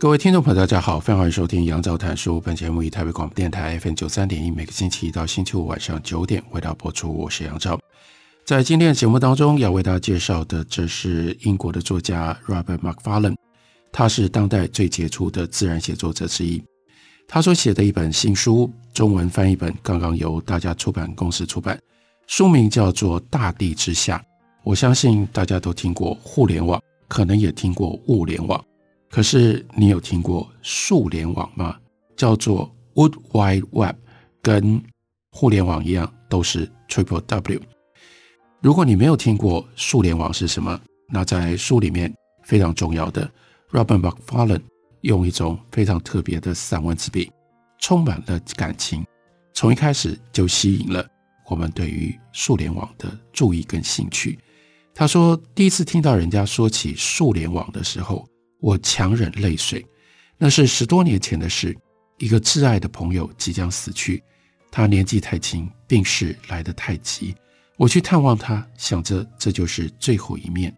各位听众朋友，大家好，非常欢迎收听杨照谈书。本节目以台北广播电台 FM 九三点一，每个星期一到星期五晚上九点为大家播出。我是杨照。在今天的节目当中，要为大家介绍的，这是英国的作家 Robert Macfarlane，他是当代最杰出的自然写作者之一。他所写的一本新书，中文翻译本刚刚由大家出版公司出版，书名叫做《大地之下》。我相信大家都听过互联网，可能也听过物联网。可是你有听过数联网吗？叫做 World Wide Web，跟互联网一样都是 Triple W。如果你没有听过数联网是什么，那在书里面非常重要的，Robert McFarlane 用一种非常特别的散文之笔，充满了感情，从一开始就吸引了我们对于数联网的注意跟兴趣。他说，第一次听到人家说起数联网的时候，我强忍泪水，那是十多年前的事。一个挚爱的朋友即将死去，他年纪太轻，病势来得太急。我去探望他，想着这就是最后一面。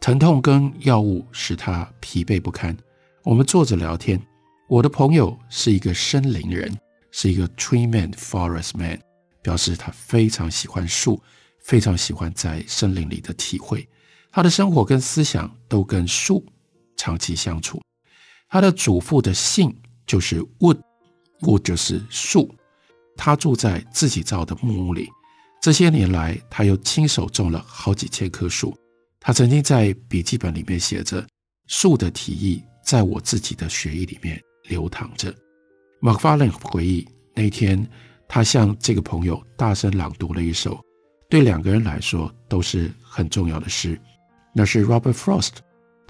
疼痛跟药物使他疲惫不堪。我们坐着聊天。我的朋友是一个森林人，是一个 tree man, forest man，表示他非常喜欢树，非常喜欢在森林里的体会。他的生活跟思想都跟树。长期相处，他的祖父的姓就是 Wood，Wood 就是树。他住在自己造的木屋里，这些年来他又亲手种了好几千棵树。他曾经在笔记本里面写着：“树的体液在我自己的血液里面流淌着。” Macfarlane 回忆那天，他向这个朋友大声朗读了一首对两个人来说都是很重要的诗，那是 Robert Frost。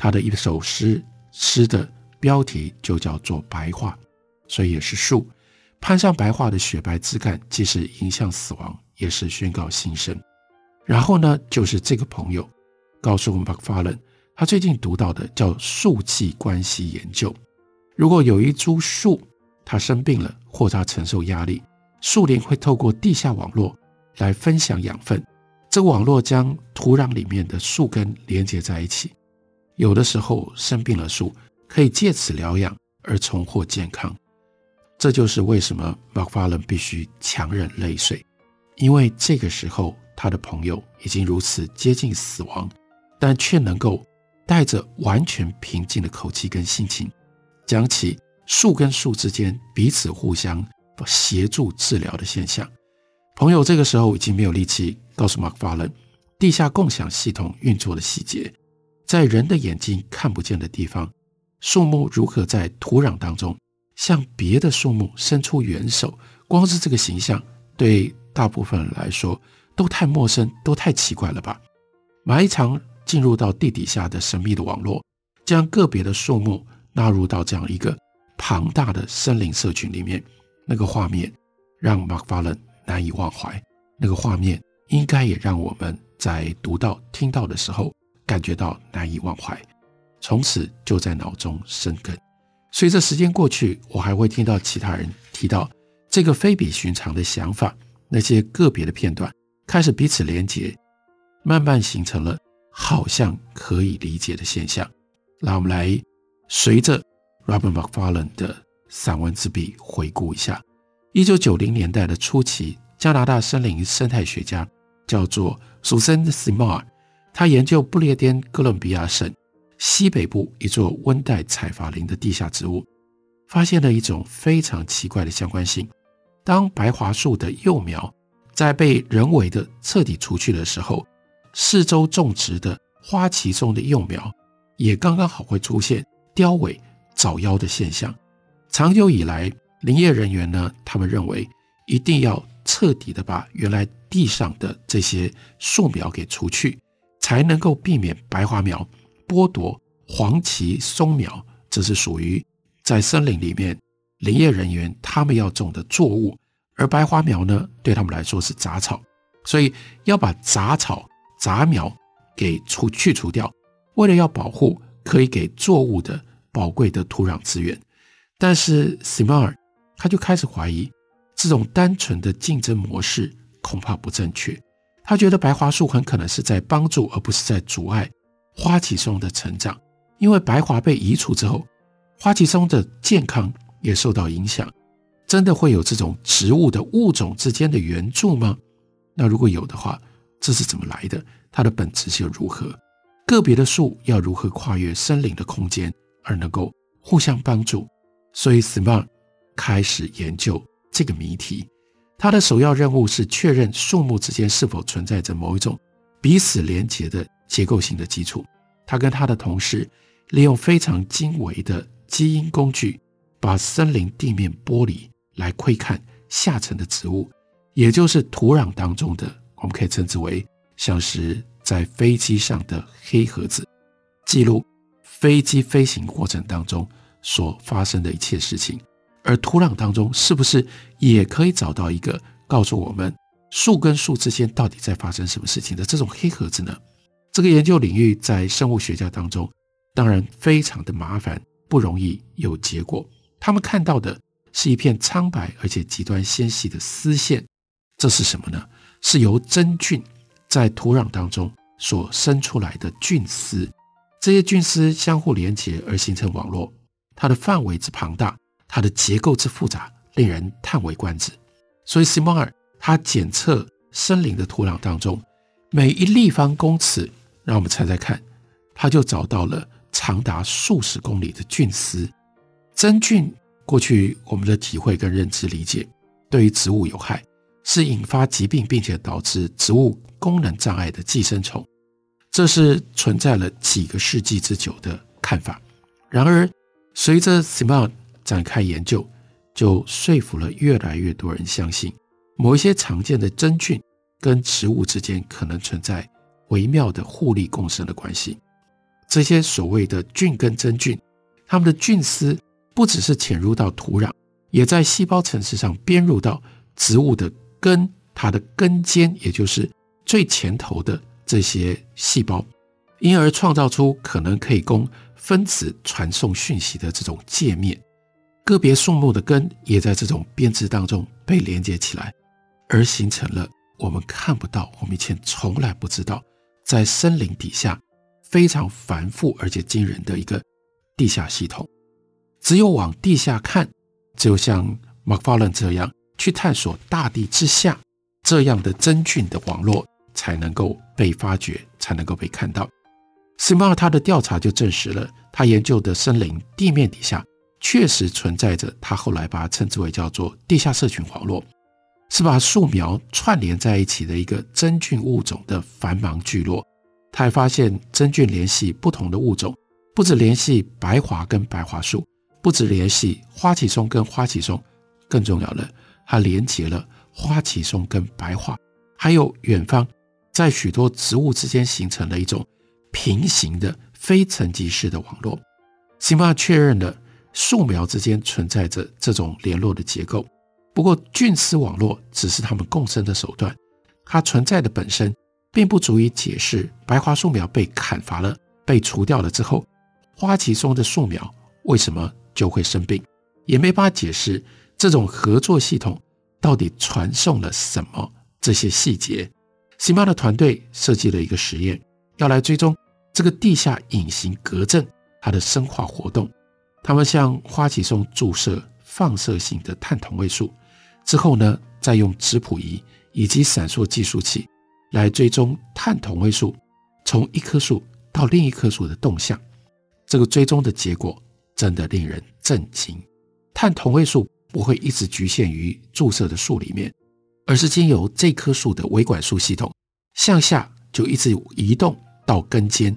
他的一首诗，诗的标题就叫做《白桦》，所以也是树攀上白桦的雪白枝干，既是迎向死亡，也是宣告新生。然后呢，就是这个朋友告诉我们 Macfarlane，他最近读到的叫树际关系研究。如果有一株树，它生病了，或它承受压力，树林会透过地下网络来分享养分，这个网络将土壤里面的树根连接在一起。有的时候生病了，树可以借此疗养而重获健康。这就是为什么 Macfarlane 必须强忍泪水，因为这个时候他的朋友已经如此接近死亡，但却能够带着完全平静的口气跟心情，讲起树跟树之间彼此互相协助治疗的现象。朋友这个时候已经没有力气告诉 Macfarlane 地下共享系统运作的细节。在人的眼睛看不见的地方，树木如何在土壤当中向别的树木伸出援手？光是这个形象，对大部分人来说都太陌生，都太奇怪了吧？埋藏进入到地底下的神秘的网络，将个别的树木纳入到这样一个庞大的森林社群里面，那个画面让 Macfarlane 难以忘怀。那个画面应该也让我们在读到、听到的时候。感觉到难以忘怀，从此就在脑中生根。随着时间过去，我还会听到其他人提到这个非比寻常的想法。那些个别的片段开始彼此连接，慢慢形成了好像可以理解的现象。让我们来随着 Robert Macfarlane 的散文之笔回顾一下：一九九零年代的初期，加拿大森林生态学家叫做 Susan Simard。他研究不列颠哥伦比亚省西北部一座温带采伐林的地下植物，发现了一种非常奇怪的相关性。当白桦树的幼苗在被人为的彻底除去的时候，四周种植的花旗中的幼苗也刚刚好会出现凋萎、早夭的现象。长久以来，林业人员呢，他们认为一定要彻底的把原来地上的这些树苗给除去。才能够避免白花苗剥夺黄芪松苗，这是属于在森林里面林业人员他们要种的作物，而白花苗呢，对他们来说是杂草，所以要把杂草杂苗给除去除掉，为了要保护可以给作物的宝贵的土壤资源。但是 Simar 他就开始怀疑，这种单纯的竞争模式恐怕不正确。他觉得白桦树很可能是在帮助，而不是在阻碍花旗松的成长。因为白桦被移除之后，花旗松的健康也受到影响。真的会有这种植物的物种之间的援助吗？那如果有的话，这是怎么来的？它的本质又如何？个别的树要如何跨越森林的空间而能够互相帮助？所以，Smart 开始研究这个谜题。他的首要任务是确认树木之间是否存在着某一种彼此连结的结构性的基础。他跟他的同事利用非常精微的基因工具，把森林地面剥离来窥看下层的植物，也就是土壤当中的，我们可以称之为像是在飞机上的黑盒子，记录飞机飞行过程当中所发生的一切事情。而土壤当中是不是也可以找到一个告诉我们树跟树之间到底在发生什么事情的这种黑盒子呢？这个研究领域在生物学家当中当然非常的麻烦，不容易有结果。他们看到的是一片苍白而且极端纤细的丝线，这是什么呢？是由真菌在土壤当中所生出来的菌丝，这些菌丝相互连接而形成网络，它的范围之庞大。它的结构之复杂，令人叹为观止。所以，Simard 他检测森林的土壤当中每一立方公尺，让我们猜猜看，他就找到了长达数十公里的菌丝。真菌，过去我们的体会跟认知理解，对于植物有害，是引发疾病并且导致植物功能障碍的寄生虫，这是存在了几个世纪之久的看法。然而，随着 Simard 展开研究，就说服了越来越多人相信，某一些常见的真菌跟植物之间可能存在微妙的互利共生的关系。这些所谓的菌跟真菌，它们的菌丝不只是潜入到土壤，也在细胞层次上编入到植物的根，它的根尖，也就是最前头的这些细胞，因而创造出可能可以供分子传送讯息的这种界面。个别树木的根也在这种编织当中被连接起来，而形成了我们看不到、我们以前从来不知道，在森林底下非常繁复而且惊人的一个地下系统。只有往地下看，只有像 MacFarlane 这样去探索大地之下这样的真菌的网络，才能够被发掘，才能够被看到。Simar 他的调查就证实了，他研究的森林地面底下。确实存在着，他后来把它称之为叫做地下社群网络，是把树苗串联在一起的一个真菌物种的繁忙聚落。他还发现真菌联系不同的物种，不止联系白桦跟白桦树，不止联系花旗松跟花旗松，更重要的，它连接了花旗松跟白桦，还有远方在许多植物之间形成了一种平行的非层级式的网络。Simard 确认了。树苗之间存在着这种联络的结构，不过菌丝网络只是它们共生的手段，它存在的本身并不足以解释白桦树苗被砍伐了、被除掉了之后，花旗松的树苗为什么就会生病，也没法解释这种合作系统到底传送了什么这些细节。Simard 的团队设计了一个实验，要来追踪这个地下隐形隔震它的生化活动。他们向花旗松注射放射性的碳同位素，之后呢，再用质谱仪以及闪烁计数器来追踪碳同位素从一棵树到另一棵树的动向。这个追踪的结果真的令人震惊。碳同位素不会一直局限于注射的树里面，而是经由这棵树的维管束系统向下就一直移动到根尖。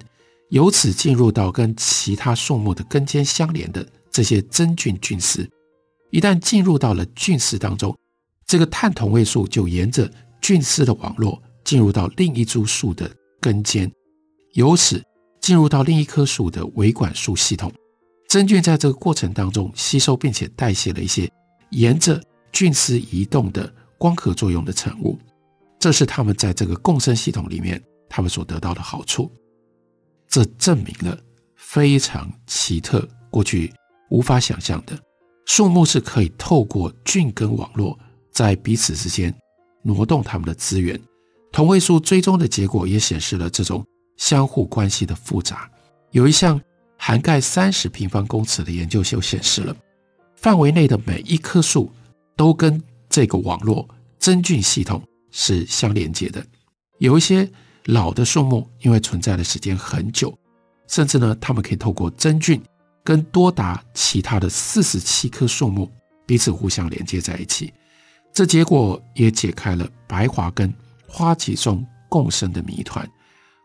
由此进入到跟其他树木的根尖相连的这些真菌菌丝，一旦进入到了菌丝当中，这个碳同位素就沿着菌丝的网络进入到另一株树的根尖，由此进入到另一棵树的维管束系统。真菌在这个过程当中吸收并且代谢了一些沿着菌丝移动的光合作用的产物，这是他们在这个共生系统里面他们所得到的好处。这证明了非常奇特、过去无法想象的，树木是可以透过菌根网络在彼此之间挪动它们的资源。同位素追踪的结果也显示了这种相互关系的复杂。有一项涵盖三十平方公尺的研究就显示了，范围内的每一棵树都跟这个网络真菌系统是相连接的。有一些老的树木，因为存在的时间很久，甚至呢，它们可以透过真菌跟多达其他的四十七棵树木彼此互相连接在一起。这结果也解开了白桦跟花旗松共生的谜团。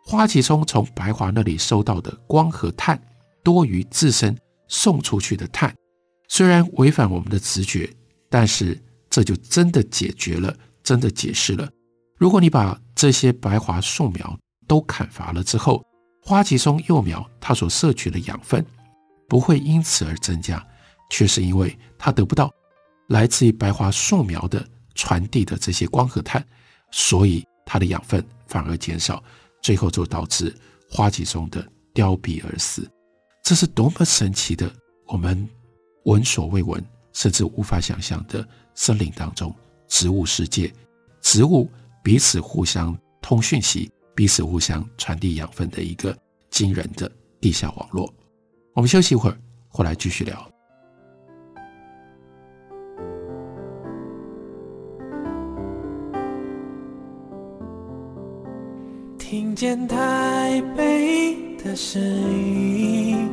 花旗松从白桦那里收到的光和碳多于自身送出去的碳，虽然违反我们的直觉，但是这就真的解决了，真的解释了。如果你把这些白桦树苗都砍伐了之后，花旗松幼苗它所摄取的养分不会因此而增加，却是因为它得不到来自于白桦树苗的传递的这些光和碳，所以它的养分反而减少，最后就导致花旗松的凋敝而死。这是多么神奇的，我们闻所未闻，甚至无法想象的森林当中植物世界，植物。彼此互相通讯息，彼此互相传递养分的一个惊人的地下网络。我们休息一会儿，回来继续聊。听见台北的声音，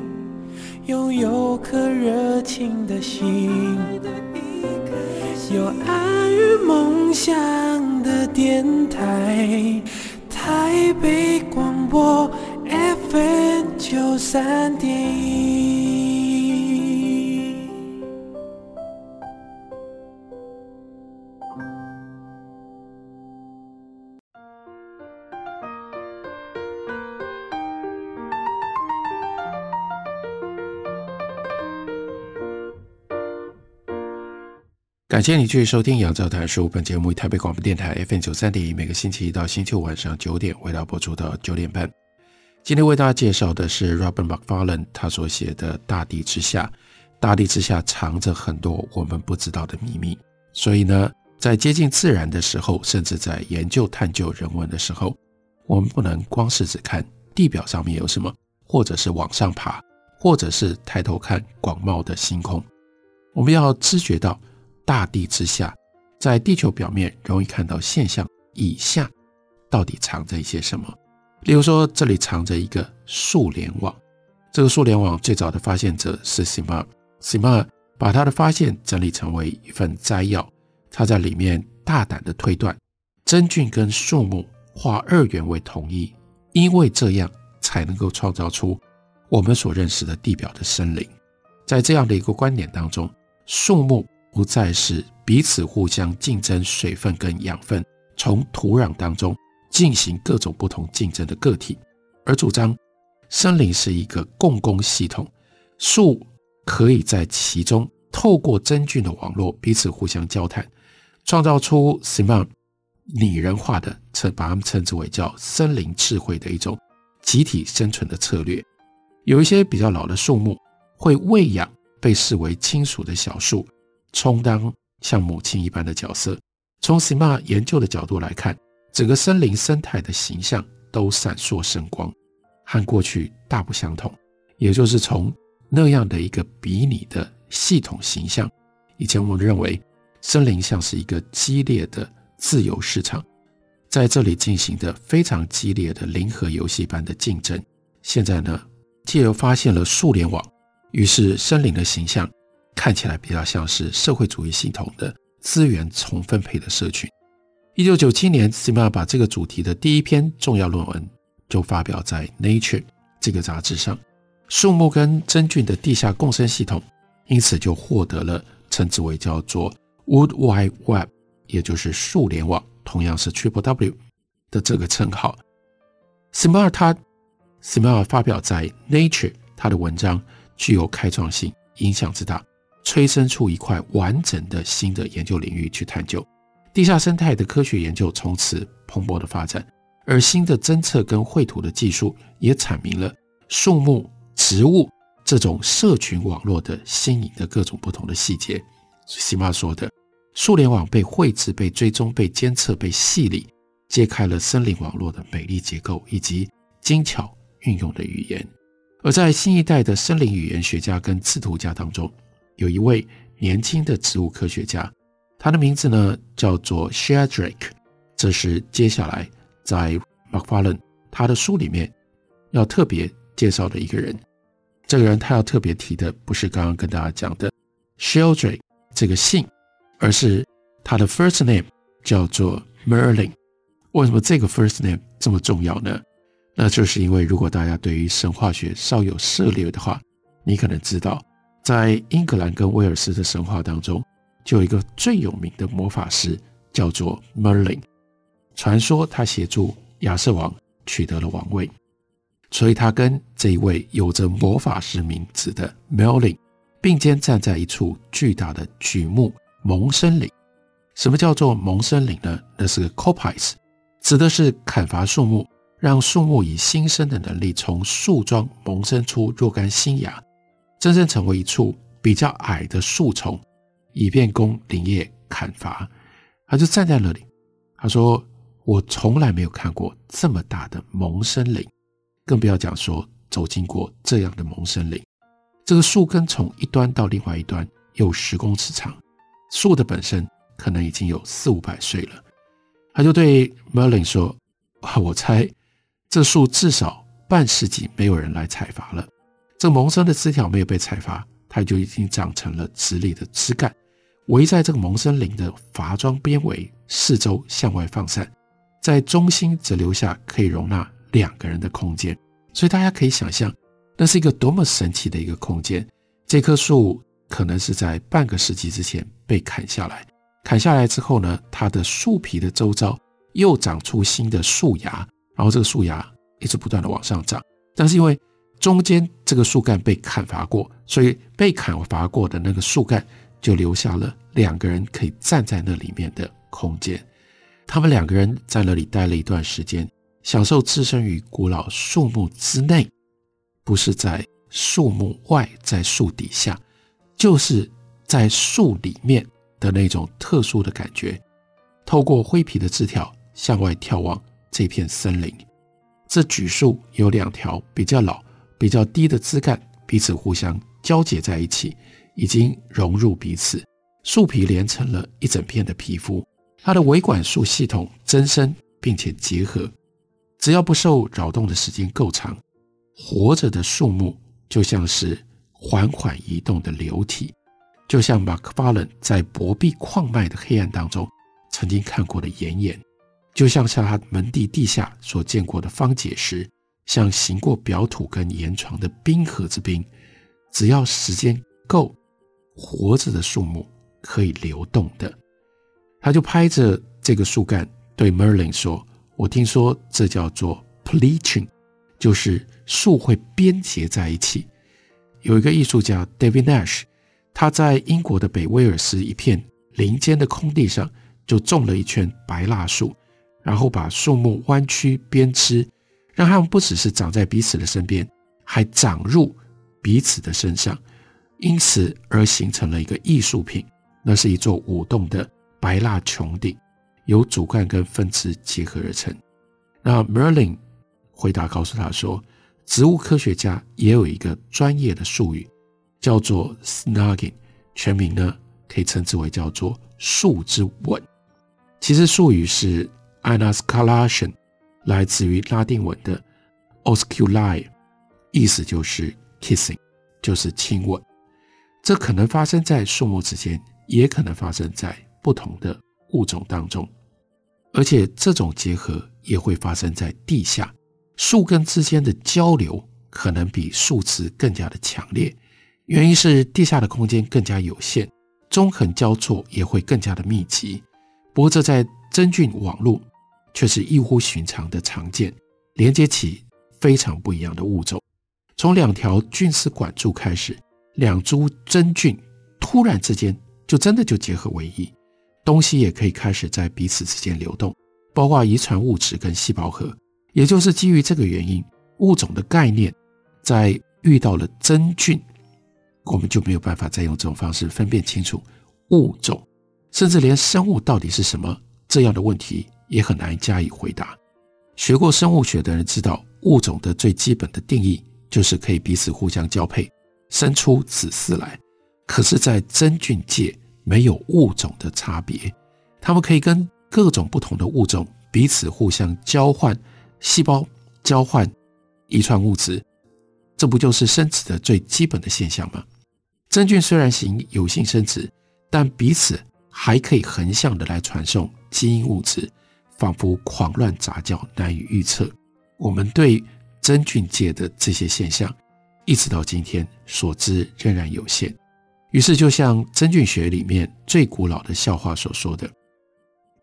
拥有颗热情的心，有爱与梦想。电台，台北广播 FM 九三点一。感谢你继续收听《杨照谈书》。本节目以台北广播电台 FM 九三点一，每个星期一到星期五晚上九点，为大家播出到九点半。今天为大家介绍的是 Robert Macfarlane 他所写的《大地之下》。大地之下藏着很多我们不知道的秘密，所以呢，在接近自然的时候，甚至在研究探究人文的时候，我们不能光是只看地表上面有什么，或者是往上爬，或者是抬头看广袤的星空，我们要知觉到。大地之下，在地球表面容易看到现象以下，到底藏着一些什么？例如说，这里藏着一个树联网。这个树联网最早的发现者是 Simar，Simar 把他的发现整理成为一份摘要。他在里面大胆地推断，真菌跟树木化二元为统一，因为这样才能够创造出我们所认识的地表的森林。在这样的一个观点当中，树木。不再是彼此互相竞争水分跟养分，从土壤当中进行各种不同竞争的个体，而主张森林是一个共工系统，树可以在其中透过真菌的网络彼此互相交谈，创造出 Simard 拟人化的称，把它们称之为叫森林智慧的一种集体生存的策略。有一些比较老的树木会喂养被视为亲属的小树。充当像母亲一般的角色。从 Sima 研究的角度来看，整个森林生态的形象都闪烁生光，和过去大不相同。也就是从那样的一个比拟的系统形象，以前我们认为森林像是一个激烈的自由市场，在这里进行的非常激烈的零和游戏般的竞争。现在呢，借由发现了数联网，于是森林的形象。看起来比较像是社会主义系统的资源重分配的社群。一九九七年，Simard 把这个主题的第一篇重要论文就发表在《Nature》这个杂志上。树木跟真菌的地下共生系统，因此就获得了称之为叫做 Wood Wide Web，也就是树联网，同样是 Triple W 的这个称号。Simard 他 Simard 发表在《Nature》他的文章具有开创性，影响之大，催生出一块完整的新的研究领域去探究地下生态的科学研究，从此蓬勃的发展。而新的侦测跟绘图的技术也阐明了树木、植物这种社群网络的新颖的各种不同的细节。西马说的，数联网被绘制、被追踪、被监测、被细理，揭开了森林网络的美丽结构以及精巧运用的语言。而在新一代的森林语言学家跟制图家当中，有一位年轻的植物科学家，他的名字呢叫做 Sheldrake，这是接下来。在 Macfarlane 他的书里面要特别介绍的一个人，这个人他要特别提的不是刚刚跟大家讲的 Sheldrake 这个姓，而是他的 first name 叫做 Merlin。为什么这个 first name 这么重要呢？那就是因为如果大家对于神话学稍有涉猎的话，你可能知道，在英格兰跟威尔斯的神话当中，就有一个最有名的魔法师叫做 Merlin。传说他协助亚瑟王取得了王位，所以他跟这一位有着魔法师名字的 Merlin 并肩站在一处巨大的巨木蒙森林。什么叫做蒙森林呢？那是个 coppice，指的是砍伐树木，让树木以新生的能力从树桩萌生出若干新芽，真正成为一处比较矮的树丛，以便供林业砍伐。他就站在那里，他说。我从来没有看过这么大的蒙森林，更不要讲说走进过这样的蒙森林。这个树根从一端到另外一端有十公尺长，树的本身可能已经有四五百岁了。他就对 Merlin 说：“啊，我猜这树至少半世纪没有人来采伐了。这萌生的枝条没有被采伐，它就已经长成了直立的枝干，围在这个萌生林的伐桩边围四周向外放散。”在中心则留下可以容纳两个人的空间，所以大家可以想象，那是一个多么神奇的一个空间。这棵树可能是在半个世纪之前被砍下来，砍下来之后呢，它的树皮的周遭又长出新的树芽，然后这个树芽一直不断的往上长。但是因为中间这个树干被砍伐过，所以被砍伐过的那个树干就留下了两个人可以站在那里面的空间。他们两个人在那里待了一段时间，享受置身于古老树木之内，不是在树木外，在树底下，就是在树里面的那种特殊的感觉。透过灰皮的枝条向外眺望这片森林，这榉树有两条比较老、比较低的枝干，彼此互相交结在一起，已经融入彼此，树皮连成了一整片的皮肤。它的维管束系统增生并且结合，只要不受扰动的时间够长，活着的树木就像是缓缓移动的流体，就像马克法伦在薄壁矿脉的黑暗当中曾经看过的岩岩，就像像他门第地下所见过的方解石，像行过表土跟岩床的冰河之冰，只要时间够，活着的树木可以流动的。他就拍着这个树干对 Merlin 说：“我听说这叫做 pleaching，就是树会编结在一起。有一个艺术家 David Nash，他在英国的北威尔斯一片林间的空地上就种了一圈白蜡树，然后把树木弯曲编织，让它们不只是长在彼此的身边，还长入彼此的身上，因此而形成了一个艺术品。那是一座舞动的。”白蜡穹顶由主干跟分支结合而成。那 Merlin 回答告诉他说，植物科学家也有一个专业的术语，叫做 snugging，全名呢可以称之为叫做树之吻。其实术语是 anascalation，来自于拉丁文的 osculi，意思就是 kissing，就是亲吻。这可能发生在树木之间，也可能发生在不同的物种当中，而且这种结合也会发生在地下，树根之间的交流可能比树枝更加的强烈。原因是地下的空间更加有限，纵横交错也会更加的密集。不过这在真菌网络却是异乎寻常的常见，连接起非常不一样的物种。从两条菌丝管柱开始，两株真菌突然之间就真的就结合为一，东西也可以开始在彼此之间流动，包括遗传物质跟细胞核。也就是基于这个原因，物种的概念在遇到了真菌，我们就没有办法再用这种方式分辨清楚物种，甚至连生物到底是什么这样的问题也很难加以回答。学过生物学的人知道，物种的最基本的定义。就是可以彼此互相交配，生出子嗣来。可是，在真菌界没有物种的差别，它们可以跟各种不同的物种彼此互相交换细胞、交换遗传物质，这不就是生殖的最基本的现象吗？真菌虽然行有性生殖，但彼此还可以横向的来传送基因物质，仿佛狂乱杂交，难以预测。我们对。真菌界的这些现象，一直到今天所知仍然有限。于是，就像真菌学里面最古老的笑话所说的，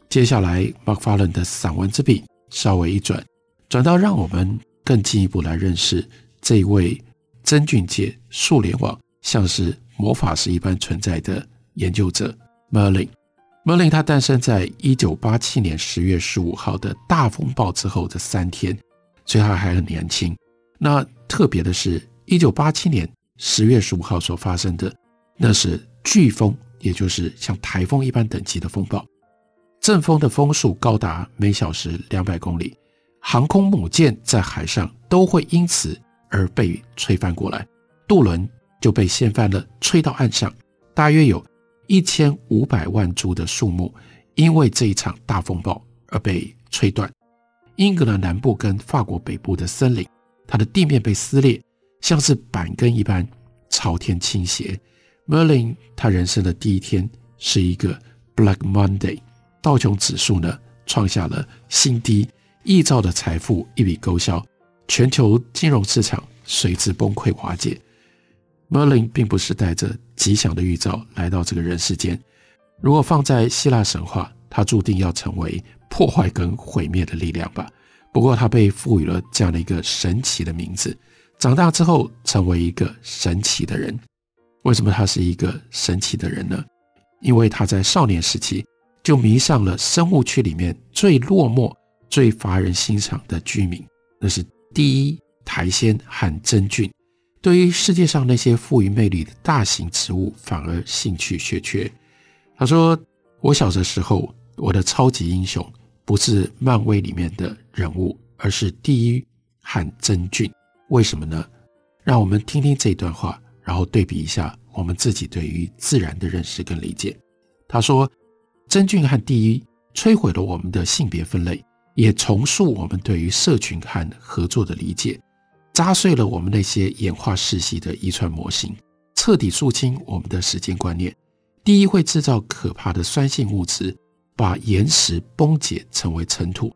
接下来 Mark f a l e n 的散文之笔稍微一转，转到让我们更进一步来认识这一位真菌界数联网像是魔法师一般存在的研究者 Merlin。Merlin 他诞生在一九八七年十月十五号的大风暴之后的三天。所以他还很年轻。那特别的是，一九八七年十月十五号所发生的，那是飓风，也就是像台风一般等级的风暴，阵风的风速高达每小时两百公里，航空母舰在海上都会因此而被吹翻过来，渡轮就被掀翻了，吹到岸上。大约有一千五百万株的树木，因为这一场大风暴而被吹断。英格兰南部跟法国北部的森林，它的地面被撕裂，像是板根一般朝天倾斜。Merlin 他人生的第一天是一个 Black Monday，道琼指数呢创下了新低，亿兆的财富一笔勾销，全球金融市场随之崩溃瓦解。Merlin 并不是带着吉祥的预兆来到这个人世间，如果放在希腊神话，他注定要成为。破坏跟毁灭的力量吧。不过他被赋予了这样的一个神奇的名字，长大之后成为一个神奇的人。为什么他是一个神奇的人呢？因为他在少年时期就迷上了生物区里面最落寞、最乏人欣赏的居民，那是第一苔藓和真菌。对于世界上那些富于魅力的大型植物，反而兴趣缺缺。他说：“我小的时候，我的超级英雄。”不是漫威里面的人物，而是第一和真菌。为什么呢？让我们听听这段话，然后对比一下我们自己对于自然的认识跟理解。他说：“真菌和第一摧毁了我们的性别分类，也重塑我们对于社群和合作的理解，砸碎了我们那些演化世袭的遗传模型，彻底肃清我们的时间观念。第一会制造可怕的酸性物质。”把岩石崩解成为尘土，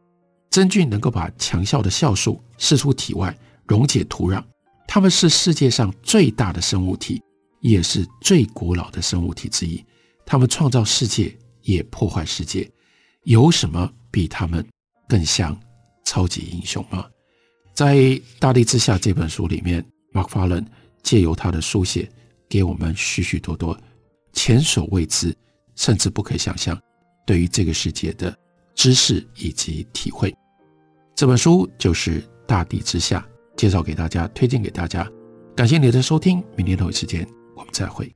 真菌能够把强效的酵素释出体外，溶解土壤。它们是世界上最大的生物体，也是最古老的生物体之一。它们创造世界，也破坏世界。有什么比他们更像超级英雄吗？在《大地之下》这本书里面，麦法伦借由他的书写，给我们许许多多前所未知，甚至不可想象。对于这个世界的知识以及体会，这本书就是《大地之下》，介绍给大家，推荐给大家。感谢你的收听，明天同一时间我们再会。